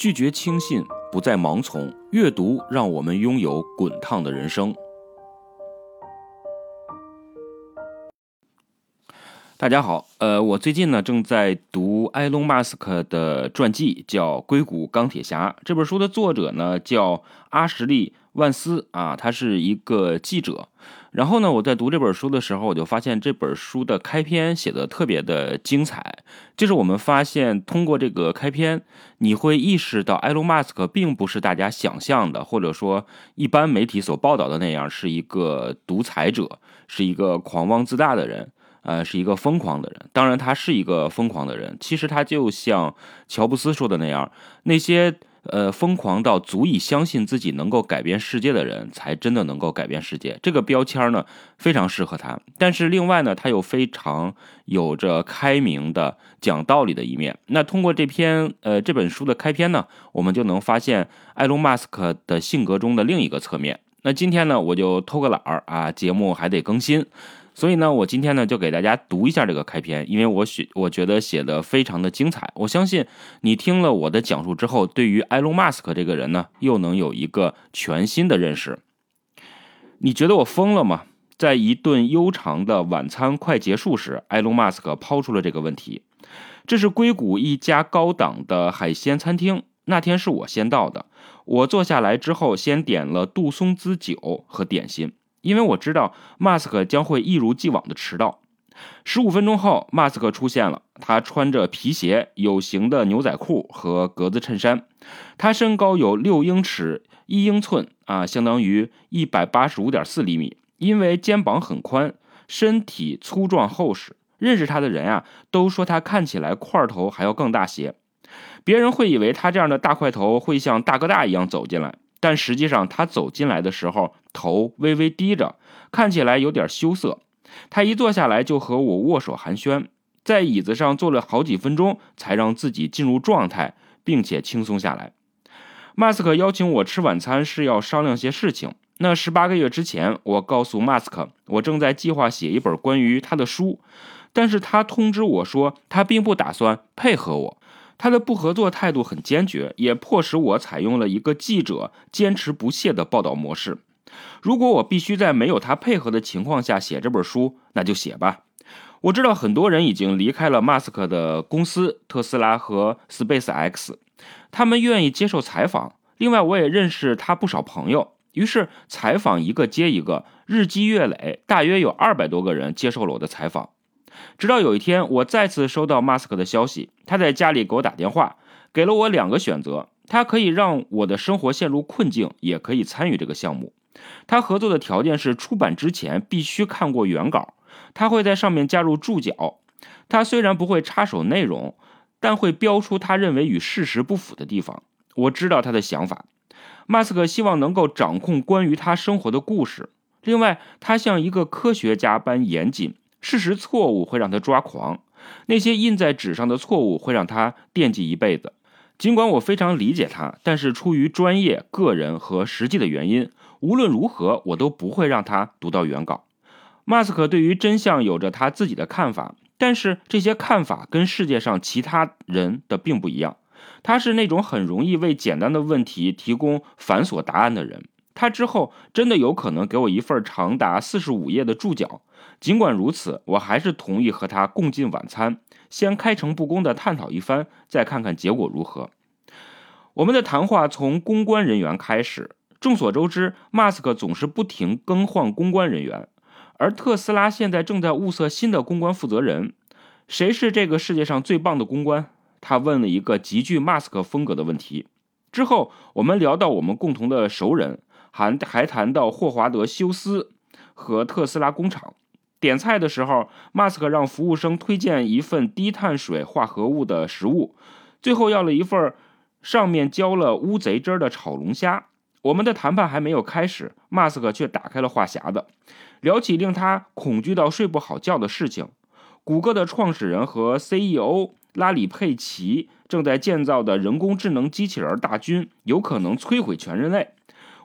拒绝轻信，不再盲从。阅读让我们拥有滚烫的人生。大家好，呃，我最近呢正在读埃隆·马斯克的传记，叫《硅谷钢铁侠》。这本书的作者呢叫阿什利·万斯啊，他是一个记者。然后呢，我在读这本书的时候，我就发现这本书的开篇写的特别的精彩。就是我们发现，通过这个开篇，你会意识到埃隆·马斯克并不是大家想象的，或者说一般媒体所报道的那样，是一个独裁者，是一个狂妄自大的人。呃，是一个疯狂的人。当然，他是一个疯狂的人。其实他就像乔布斯说的那样，那些呃疯狂到足以相信自己能够改变世界的人，才真的能够改变世界。这个标签呢，非常适合他。但是另外呢，他又非常有着开明的、讲道理的一面。那通过这篇呃这本书的开篇呢，我们就能发现埃隆·马斯克的性格中的另一个侧面。那今天呢，我就偷个懒儿啊，节目还得更新。所以呢，我今天呢就给大家读一下这个开篇，因为我写我觉得写的非常的精彩。我相信你听了我的讲述之后，对于埃隆·马斯克这个人呢，又能有一个全新的认识。你觉得我疯了吗？在一顿悠长的晚餐快结束时，埃隆·马斯克抛出了这个问题。这是硅谷一家高档的海鲜餐厅。那天是我先到的。我坐下来之后，先点了杜松子酒和点心。因为我知道马斯克将会一如既往的迟到。十五分钟后，马斯克出现了。他穿着皮鞋、有型的牛仔裤和格子衬衫。他身高有六英尺一英寸啊，相当于一百八十五点四厘米。因为肩膀很宽，身体粗壮厚实，认识他的人啊，都说他看起来块头还要更大些。别人会以为他这样的大块头会像大哥大一样走进来。但实际上，他走进来的时候，头微微低着，看起来有点羞涩。他一坐下来就和我握手寒暄，在椅子上坐了好几分钟，才让自己进入状态，并且轻松下来。马斯克邀请我吃晚餐是要商量些事情。那十八个月之前，我告诉马斯克，我正在计划写一本关于他的书，但是他通知我说，他并不打算配合我。他的不合作态度很坚决，也迫使我采用了一个记者坚持不懈的报道模式。如果我必须在没有他配合的情况下写这本书，那就写吧。我知道很多人已经离开了马斯克的公司特斯拉和 Space X，他们愿意接受采访。另外，我也认识他不少朋友，于是采访一个接一个，日积月累，大约有二百多个人接受了我的采访。直到有一天，我再次收到马斯克的消息，他在家里给我打电话，给了我两个选择：他可以让我的生活陷入困境，也可以参与这个项目。他合作的条件是出版之前必须看过原稿，他会在上面加入注脚。他虽然不会插手内容，但会标出他认为与事实不符的地方。我知道他的想法。马斯克希望能够掌控关于他生活的故事。另外，他像一个科学家般严谨。事实错误会让他抓狂，那些印在纸上的错误会让他惦记一辈子。尽管我非常理解他，但是出于专业、个人和实际的原因，无论如何我都不会让他读到原稿。马斯克对于真相有着他自己的看法，但是这些看法跟世界上其他人的并不一样。他是那种很容易为简单的问题提供繁琐答案的人。他之后真的有可能给我一份长达四十五页的注脚。尽管如此，我还是同意和他共进晚餐，先开诚布公地探讨一番，再看看结果如何。我们的谈话从公关人员开始。众所周知，马斯克总是不停更换公关人员，而特斯拉现在正在物色新的公关负责人。谁是这个世界上最棒的公关？他问了一个极具马斯克风格的问题。之后，我们聊到我们共同的熟人，还还谈到霍华德·休斯和特斯拉工厂。点菜的时候，马斯克让服务生推荐一份低碳水化合物的食物，最后要了一份上面浇了乌贼汁的炒龙虾。我们的谈判还没有开始，马斯克却打开了话匣子，聊起令他恐惧到睡不好觉的事情：谷歌的创始人和 CEO 拉里·佩奇正在建造的人工智能机器人大军有可能摧毁全人类。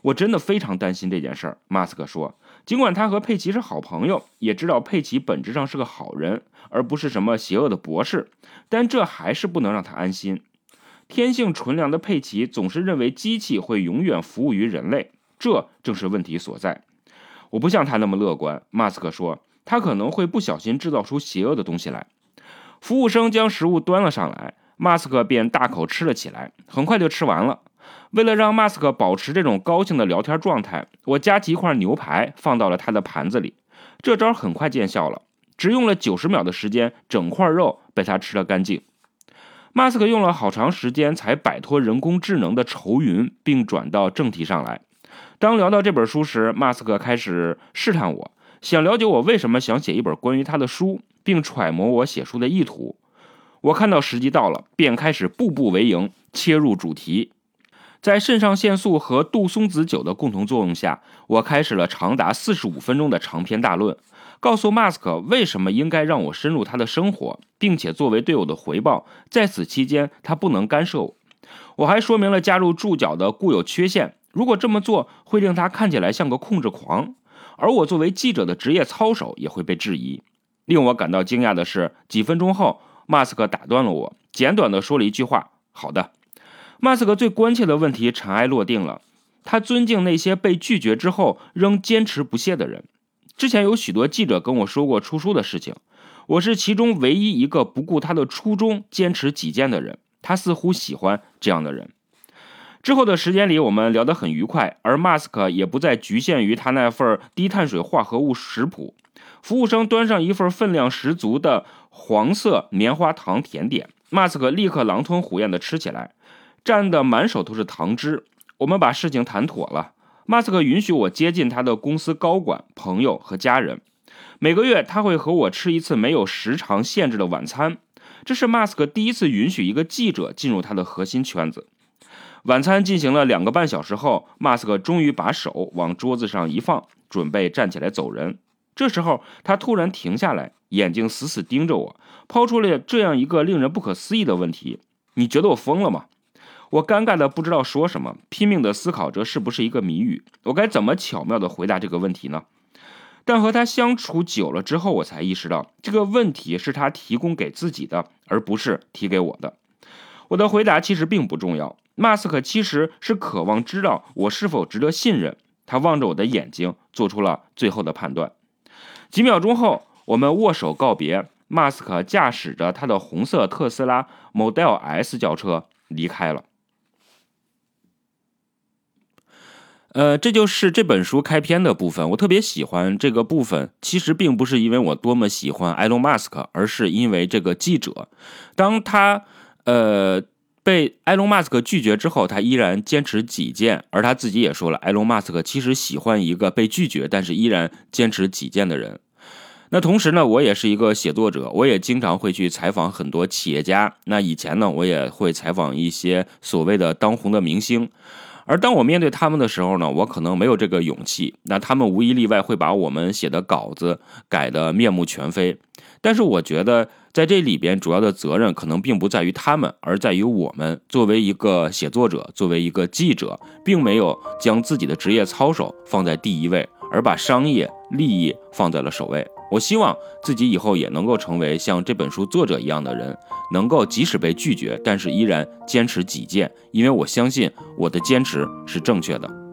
我真的非常担心这件事儿，马斯克说。尽管他和佩奇是好朋友，也知道佩奇本质上是个好人，而不是什么邪恶的博士，但这还是不能让他安心。天性纯良的佩奇总是认为机器会永远服务于人类，这正是问题所在。我不像他那么乐观，马斯克说，他可能会不小心制造出邪恶的东西来。服务生将食物端了上来，马斯克便大口吃了起来，很快就吃完了。为了让马斯克保持这种高兴的聊天状态，我夹起一块牛排放到了他的盘子里。这招很快见效了，只用了九十秒的时间，整块肉被他吃了干净。马斯克用了好长时间才摆脱人工智能的愁云，并转到正题上来。当聊到这本书时，马斯克开始试探我，想了解我为什么想写一本关于他的书，并揣摩我写书的意图。我看到时机到了，便开始步步为营，切入主题。在肾上腺素和杜松子酒的共同作用下，我开始了长达四十五分钟的长篇大论。告诉马斯克为什么应该让我深入他的生活，并且作为对我的回报，在此期间他不能干涉我。我还说明了加入注脚的固有缺陷，如果这么做会令他看起来像个控制狂，而我作为记者的职业操守也会被质疑。令我感到惊讶的是，几分钟后，马斯克打断了我，简短的说了一句话：“好的。”马斯克最关切的问题尘埃落定了，他尊敬那些被拒绝之后仍坚持不懈的人。之前有许多记者跟我说过出书的事情，我是其中唯一一个不顾他的初衷坚持己见的人。他似乎喜欢这样的人。之后的时间里，我们聊得很愉快，而马斯克也不再局限于他那份低碳水化合物食谱。服务生端上一份分量十足的黄色棉花糖甜点，马斯克立刻狼吞虎咽地吃起来，蘸得满手都是糖汁。我们把事情谈妥了。马斯克允许我接近他的公司高管、朋友和家人。每个月他会和我吃一次没有时长限制的晚餐。这是马斯克第一次允许一个记者进入他的核心圈子。晚餐进行了两个半小时后，马斯克终于把手往桌子上一放，准备站起来走人。这时候他突然停下来，眼睛死死盯着我，抛出了这样一个令人不可思议的问题：“你觉得我疯了吗？”我尴尬的不知道说什么，拼命的思考着是不是一个谜语，我该怎么巧妙的回答这个问题呢？但和他相处久了之后，我才意识到这个问题是他提供给自己的，而不是提给我的。我的回答其实并不重要。马斯克其实是渴望知道我是否值得信任。他望着我的眼睛，做出了最后的判断。几秒钟后，我们握手告别。马斯克驾驶着他的红色特斯拉 Model S 轿车离开了。呃，这就是这本书开篇的部分。我特别喜欢这个部分，其实并不是因为我多么喜欢埃隆·马斯克，而是因为这个记者，当他呃被埃隆·马斯克拒绝之后，他依然坚持己见，而他自己也说了，埃隆·马斯克其实喜欢一个被拒绝但是依然坚持己见的人。那同时呢，我也是一个写作者，我也经常会去采访很多企业家。那以前呢，我也会采访一些所谓的当红的明星。而当我面对他们的时候呢，我可能没有这个勇气。那他们无一例外会把我们写的稿子改得面目全非。但是我觉得在这里边主要的责任可能并不在于他们，而在于我们作为一个写作者，作为一个记者，并没有将自己的职业操守放在第一位，而把商业利益放在了首位。我希望自己以后也能够成为像这本书作者一样的人，能够即使被拒绝，但是依然坚持己见，因为我相信我的坚持是正确的。